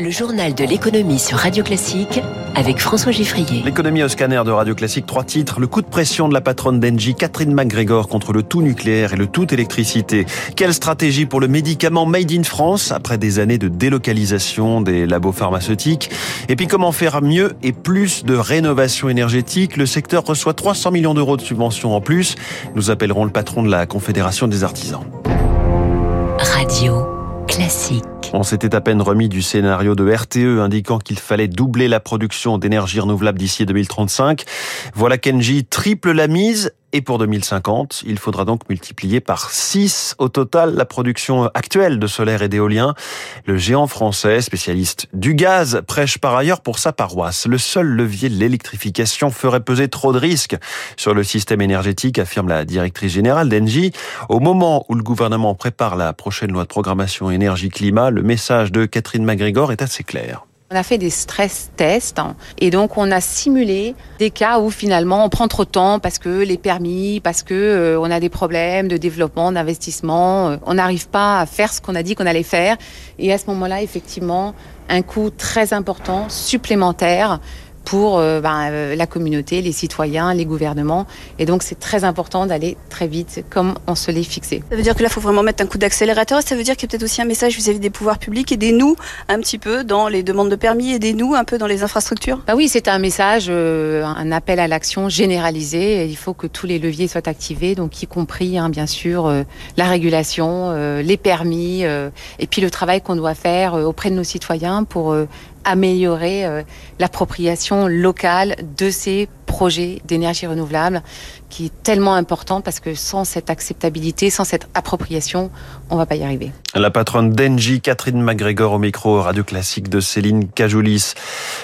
Le journal de l'économie sur Radio Classique avec François Giffrier. L'économie au scanner de Radio Classique, trois titres. Le coup de pression de la patronne d'Engie, Catherine McGregor, contre le tout nucléaire et le tout électricité. Quelle stratégie pour le médicament Made in France après des années de délocalisation des labos pharmaceutiques? Et puis comment faire mieux et plus de rénovation énergétique? Le secteur reçoit 300 millions d'euros de subventions en plus. Nous appellerons le patron de la Confédération des artisans. Radio Classique. On s'était à peine remis du scénario de RTE indiquant qu'il fallait doubler la production d'énergie renouvelable d'ici 2035. Voilà qu'Engie triple la mise et pour 2050, il faudra donc multiplier par 6 au total la production actuelle de solaire et d'éolien. Le géant français, spécialiste du gaz, prêche par ailleurs pour sa paroisse. Le seul levier de l'électrification ferait peser trop de risques sur le système énergétique, affirme la directrice générale d'Engie. Au moment où le gouvernement prépare la prochaine loi de programmation énergie-climat, le message de Catherine McGregor est assez clair. On a fait des stress tests et donc on a simulé des cas où finalement on prend trop de temps parce que les permis, parce que euh, on a des problèmes de développement, d'investissement, euh, on n'arrive pas à faire ce qu'on a dit qu'on allait faire. Et à ce moment-là effectivement un coût très important supplémentaire pour euh, ben, euh, la communauté, les citoyens, les gouvernements. Et donc c'est très important d'aller très vite comme on se l'est fixé. Ça veut dire que là, il faut vraiment mettre un coup d'accélérateur. Ça veut dire qu'il y a peut-être aussi un message vis-à-vis des pouvoirs publics. Aidez-nous un petit peu dans les demandes de permis, aidez-nous un peu dans les infrastructures. Bah oui, c'est un message, euh, un appel à l'action généralisé. Il faut que tous les leviers soient activés, donc y compris hein, bien sûr la régulation, les permis, et puis le travail qu'on doit faire auprès de nos citoyens pour améliorer euh, l'appropriation locale de ces projets d'énergie renouvelable qui est tellement important parce que sans cette acceptabilité, sans cette appropriation, on va pas y arriver. La patronne d'Engie, Catherine McGregor au micro radio classique de Céline Cajoulis.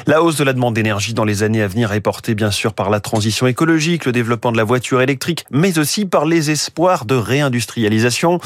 La hausse de la demande d'énergie dans les années à venir est portée bien sûr par la transition écologique, le développement de la voiture électrique, mais aussi par les espoirs de réindustrialisation.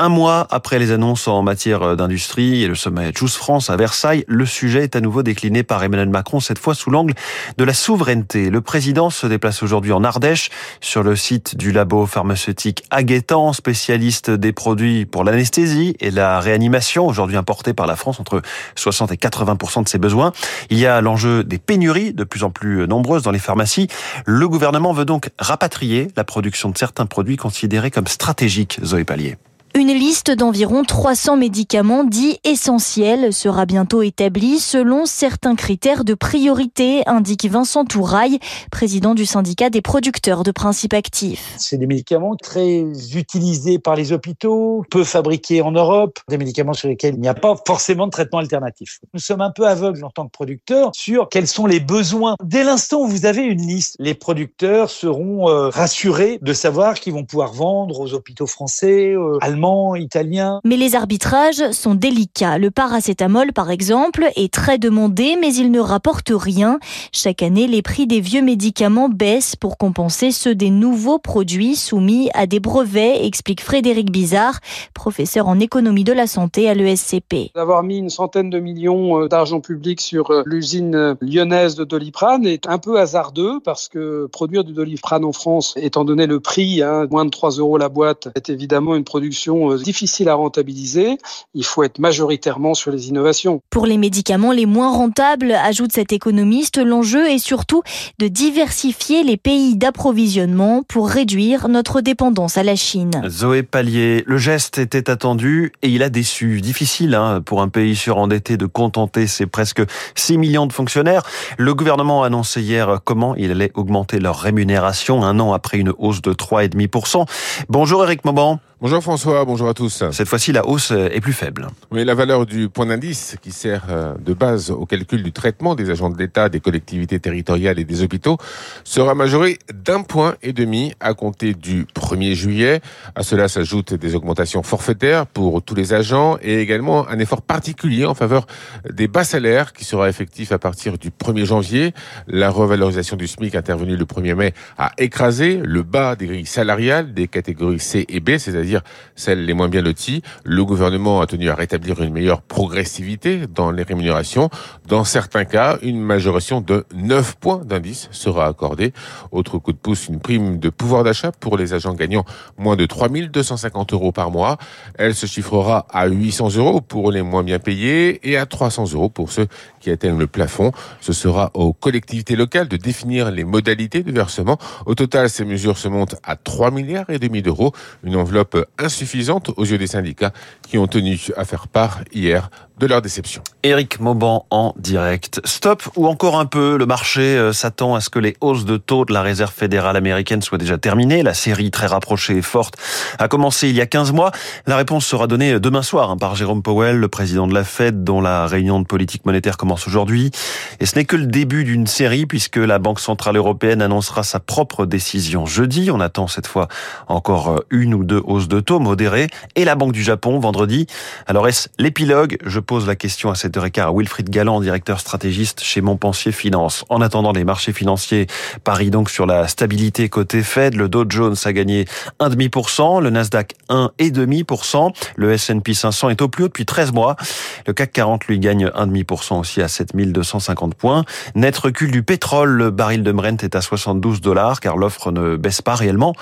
Un mois après les annonces en matière d'industrie et le sommet Choose France à Versailles, le sujet est à nouveau décliné par Emmanuel Macron, cette fois sous l'angle de la souveraineté. Le président se déplace aujourd'hui en Ardèche sur le site du labo pharmaceutique Aguetan, spécialiste des produits pour l'anesthésie et la réanimation, aujourd'hui importé par la France entre 60 et 80% de ses besoins. Il y a l'enjeu des pénuries de plus en plus nombreuses dans les pharmacies. Le gouvernement veut donc rapatrier la production de certains produits considérés comme stratégiques, Zoé Pallier. Une liste d'environ 300 médicaments dits essentiels sera bientôt établie selon certains critères de priorité, indique Vincent Touraille, président du syndicat des producteurs de principes actifs. C'est des médicaments très utilisés par les hôpitaux, peu fabriqués en Europe, des médicaments sur lesquels il n'y a pas forcément de traitement alternatif. Nous sommes un peu aveugles en tant que producteurs sur quels sont les besoins. Dès l'instant où vous avez une liste, les producteurs seront euh, rassurés de savoir qu'ils vont pouvoir vendre aux hôpitaux français, euh, allemands, italien. Mais les arbitrages sont délicats. Le paracétamol, par exemple, est très demandé, mais il ne rapporte rien. Chaque année, les prix des vieux médicaments baissent pour compenser ceux des nouveaux produits soumis à des brevets, explique Frédéric Bizarre, professeur en économie de la santé à l'ESCP. D'avoir mis une centaine de millions euh, d'argent public sur euh, l'usine lyonnaise de Doliprane est un peu hasardeux parce que produire du Doliprane en France, étant donné le prix, hein, moins de 3 euros la boîte, est évidemment une production euh, difficile à rentabiliser. Il faut être majoritairement sur les innovations. Pour les médicaments les moins rentables, ajoute cet économiste, l'enjeu est surtout de diversifier les pays d'approvisionnement pour réduire notre dépendance à la Chine. Zoé Pallier, le geste était attendu et il a déçu. Difficile hein, pour un pays surendetté de contenter ses presque 6 millions de fonctionnaires. Le gouvernement a annoncé hier comment il allait augmenter leur rémunération un an après une hausse de 3,5%. Bonjour Eric Mauban. Bonjour François, bonjour à tous. Cette fois-ci, la hausse est plus faible. Oui, la valeur du point d'indice qui sert euh, de base au calcul du traitement des agents de l'État, des collectivités territoriales et des hôpitaux sera majorée d'un point et demi à compter du 1er juillet. À cela s'ajoutent des augmentations forfaitaires pour tous les agents et également un effort particulier en faveur des bas salaires qui sera effectif à partir du 1er janvier. La revalorisation du SMIC intervenue le 1er mai a écrasé le bas des grilles salariales des catégories C et B, c'est-à-dire c'est-à-dire celles les moins bien loties. Le gouvernement a tenu à rétablir une meilleure progressivité dans les rémunérations. Dans certains cas, une majoration de 9 points d'indice sera accordée. Autre coup de pouce, une prime de pouvoir d'achat pour les agents gagnant moins de 3250 euros par mois. Elle se chiffrera à 800 euros pour les moins bien payés et à 300 euros pour ceux qui atteignent le plafond. Ce sera aux collectivités locales de définir les modalités de versement. Au total, ces mesures se montent à 3 milliards et demi d'euros, une enveloppe insuffisante aux yeux des syndicats qui ont tenu à faire part hier de leur déception. Éric Mauban en direct. Stop ou encore un peu, le marché euh, s'attend à ce que les hausses de taux de la Réserve fédérale américaine soient déjà terminées. La série très rapprochée et forte a commencé il y a 15 mois. La réponse sera donnée demain soir hein, par Jérôme Powell, le président de la Fed, dont la réunion de politique monétaire commence aujourd'hui. Et ce n'est que le début d'une série puisque la Banque Centrale Européenne annoncera sa propre décision jeudi. On attend cette fois encore euh, une ou deux hausses de taux modérées. Et la Banque du Japon vendredi. Alors est-ce l'épilogue? Je pose la question à cette heure et quart à Wilfried Galland, directeur stratégiste chez Montpensier Finance. En attendant, les marchés financiers parient donc sur la stabilité côté Fed. Le Dow Jones a gagné 1,5%, le Nasdaq 1,5%, le S&P 500 est au plus haut depuis 13 mois. Le CAC 40 lui gagne 1,5% aussi à 7250 points. Net recul du pétrole, le baril de Brent est à 72 dollars car l'offre ne baisse pas réellement,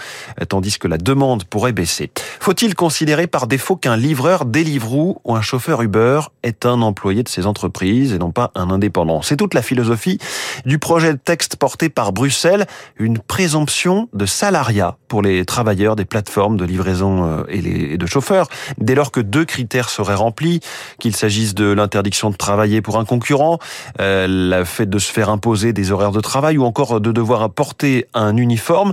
tandis que la demande pourrait baisser. Faut-il considérer par défaut qu'un livreur Deliveroo ou un chauffeur Uber est un employé de ces entreprises et non pas un indépendant? C'est toute la philosophie du projet de texte porté par Bruxelles, une présomption de salariat pour les travailleurs des plateformes de livraison euh, et de chauffeurs, dès lors que deux critères seraient remplis, qu'il s'agisse de l'interdiction de travailler pour un concurrent, euh, le fait de se faire imposer des horaires de travail ou encore de devoir porter un uniforme.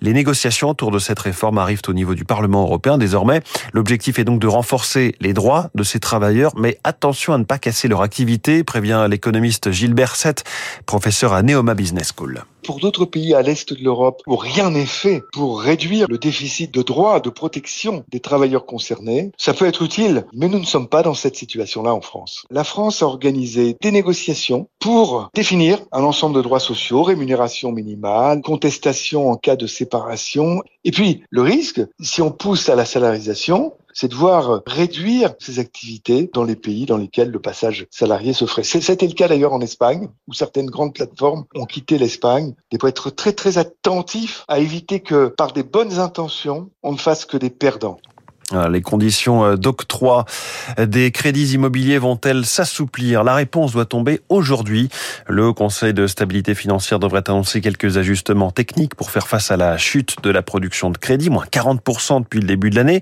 Les négociations autour de cette réforme arrivent au niveau du Parlement européen désormais. L'objectif est donc de renforcer les droits de ces travailleurs, mais attention à ne pas casser leur activité, prévient l'économiste Gilbert Sett, professeur à Neoma Business School pour d'autres pays à l'est de l'Europe où rien n'est fait pour réduire le déficit de droits, de protection des travailleurs concernés, ça peut être utile, mais nous ne sommes pas dans cette situation-là en France. La France a organisé des négociations pour définir un ensemble de droits sociaux, rémunération minimale, contestation en cas de séparation. Et puis, le risque, si on pousse à la salarisation, c'est de voir réduire ces activités dans les pays dans lesquels le passage salarié se ferait. C'était le cas d'ailleurs en Espagne, où certaines grandes plateformes ont quitté l'Espagne. Il faut être très très attentif à éviter que par des bonnes intentions, on ne fasse que des perdants. Les conditions euh, d'octroi des crédits immobiliers vont-elles s'assouplir? La réponse doit tomber aujourd'hui. Le Conseil de stabilité financière devrait annoncer quelques ajustements techniques pour faire face à la chute de la production de crédit, moins 40% depuis le début de l'année.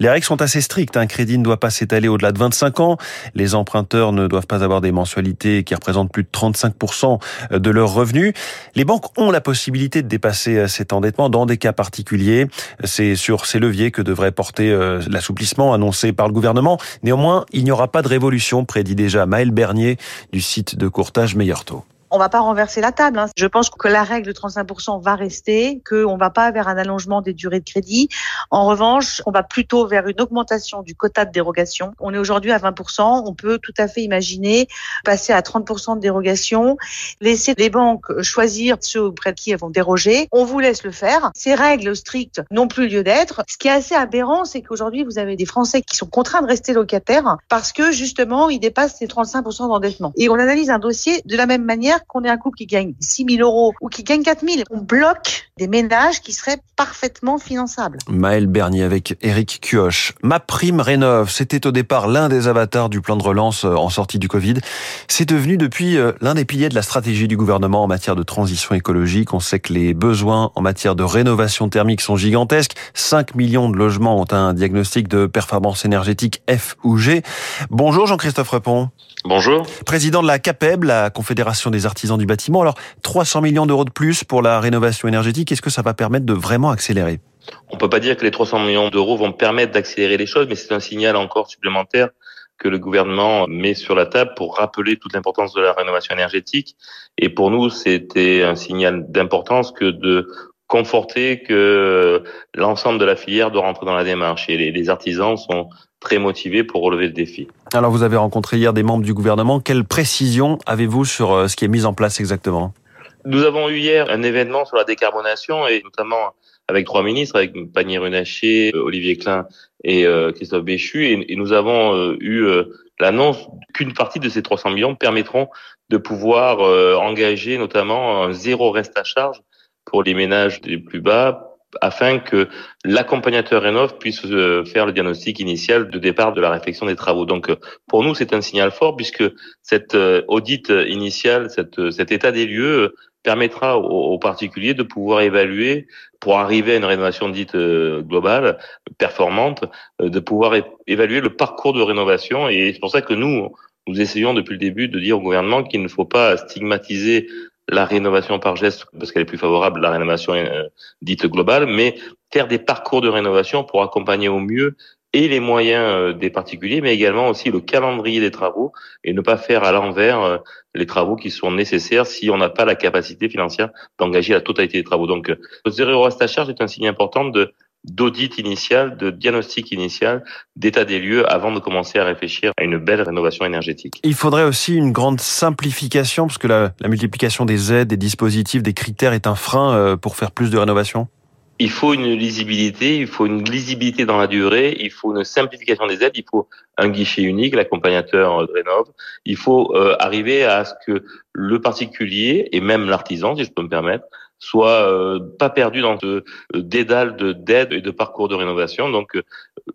Les règles sont assez strictes. Un crédit ne doit pas s'étaler au-delà de 25 ans. Les emprunteurs ne doivent pas avoir des mensualités qui représentent plus de 35% de leurs revenus. Les banques ont la possibilité de dépasser euh, cet endettement dans des cas particuliers. C'est sur ces leviers que devrait porter euh, l'assouplissement annoncé par le gouvernement. Néanmoins, il n'y aura pas de révolution, prédit déjà Maël Bernier du site de courtage Meilleur Taux on va pas renverser la table. Hein. Je pense que la règle de 35% va rester, qu'on va pas vers un allongement des durées de crédit. En revanche, on va plutôt vers une augmentation du quota de dérogation. On est aujourd'hui à 20%. On peut tout à fait imaginer passer à 30% de dérogation, laisser les banques choisir ceux auprès de qui elles vont déroger. On vous laisse le faire. Ces règles strictes n'ont plus lieu d'être. Ce qui est assez aberrant, c'est qu'aujourd'hui, vous avez des Français qui sont contraints de rester locataires parce que justement, ils dépassent ces 35% d'endettement. Et on analyse un dossier de la même manière qu'on ait un couple qui gagne 6 000 euros ou qui gagne 4 000. On bloque des ménages qui seraient parfaitement finançables. Maël Bernier avec Eric Cuoche. Ma prime rénove, c'était au départ l'un des avatars du plan de relance euh, en sortie du Covid. C'est devenu depuis euh, l'un des piliers de la stratégie du gouvernement en matière de transition écologique. On sait que les besoins en matière de rénovation thermique sont gigantesques. 5 millions de logements ont un diagnostic de performance énergétique F ou G. Bonjour Jean-Christophe Repon. Bonjour. Président de la CAPEB, la Confédération des artisans du bâtiment. Alors, 300 millions d'euros de plus pour la rénovation énergétique, est-ce que ça va permettre de vraiment accélérer? On peut pas dire que les 300 millions d'euros vont permettre d'accélérer les choses, mais c'est un signal encore supplémentaire que le gouvernement met sur la table pour rappeler toute l'importance de la rénovation énergétique. Et pour nous, c'était un signal d'importance que de conforter que l'ensemble de la filière doit rentrer dans la démarche. Et les, artisans sont très motivés pour relever le défi. Alors vous avez rencontré hier des membres du gouvernement. Quelle précision avez-vous sur euh, ce qui est mis en place exactement? Nous avons eu hier un événement sur la décarbonation et notamment avec trois ministres, avec Panier Runacher, Olivier Klein et Christophe Béchu, et, nous avons eu l'annonce qu'une partie de ces 300 millions permettront de pouvoir engager notamment un zéro reste à charge pour les ménages les plus bas afin que l'accompagnateur Rénov puisse euh, faire le diagnostic initial de départ de la réflexion des travaux. Donc euh, pour nous, c'est un signal fort puisque cette euh, audit initial, cette, cet état des lieux permettra aux, particuliers de pouvoir évaluer, pour arriver à une rénovation dite globale, performante, de pouvoir évaluer le parcours de rénovation. Et c'est pour ça que nous, nous essayons depuis le début de dire au gouvernement qu'il ne faut pas stigmatiser la rénovation par geste parce qu'elle est plus favorable la rénovation euh, dite globale, mais faire des parcours de rénovation pour accompagner au mieux et les moyens euh, des particuliers, mais également aussi le calendrier des travaux et ne pas faire à l'envers euh, les travaux qui sont nécessaires si on n'a pas la capacité financière d'engager la totalité des travaux. Donc, le zéro reste à charge est un signe important de d'audit initial, de diagnostic initial, d'état des lieux avant de commencer à réfléchir à une belle rénovation énergétique. Il faudrait aussi une grande simplification parce que la, multiplication des aides, des dispositifs, des critères est un frein euh, pour faire plus de rénovation. Il faut une lisibilité, il faut une lisibilité dans la durée, il faut une simplification des aides, il faut un guichet unique, l'accompagnateur de rénov. Il faut euh, arriver à ce que le particulier et même l'artisan, si je peux me permettre, soit euh, pas perdu dans ce euh, dédale de d'aide et de parcours de rénovation. Donc, euh,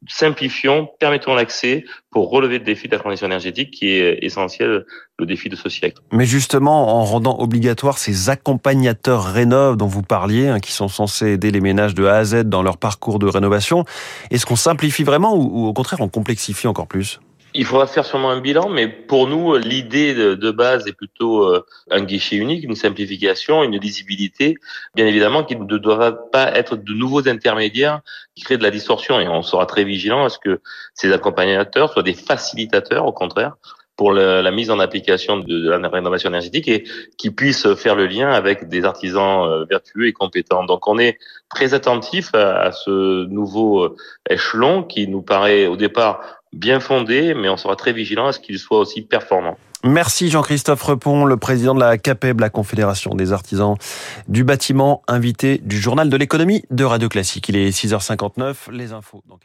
simplifions, permettons l'accès pour relever le défi de la transition énergétique qui est essentiel, le défi de ce siècle. Mais justement, en rendant obligatoire ces accompagnateurs rénov dont vous parliez, hein, qui sont censés aider les ménages de A à Z dans leur parcours de rénovation, est-ce qu'on simplifie vraiment ou au contraire on complexifie encore plus? Il faudra faire sûrement un bilan, mais pour nous, l'idée de, base est plutôt euh, un guichet unique, une simplification, une lisibilité, bien évidemment, qui ne doit pas être de nouveaux intermédiaires qui créent de la distorsion. Et on sera très vigilant à ce que ces accompagnateurs soient des facilitateurs, au contraire, pour la, mise en application de, la rénovation énergétique et qui puissent faire le lien avec des artisans euh, vertueux et compétents. Donc on est très attentif à, à ce nouveau euh, échelon qui nous paraît au départ bien fondé, mais on sera très vigilant à ce qu'il soit aussi performant. Merci Jean-Christophe Repon, le président de la CAPEB, la Confédération des artisans du bâtiment, invité du journal de l'économie de Radio Classique. Il est 6h59, les infos dans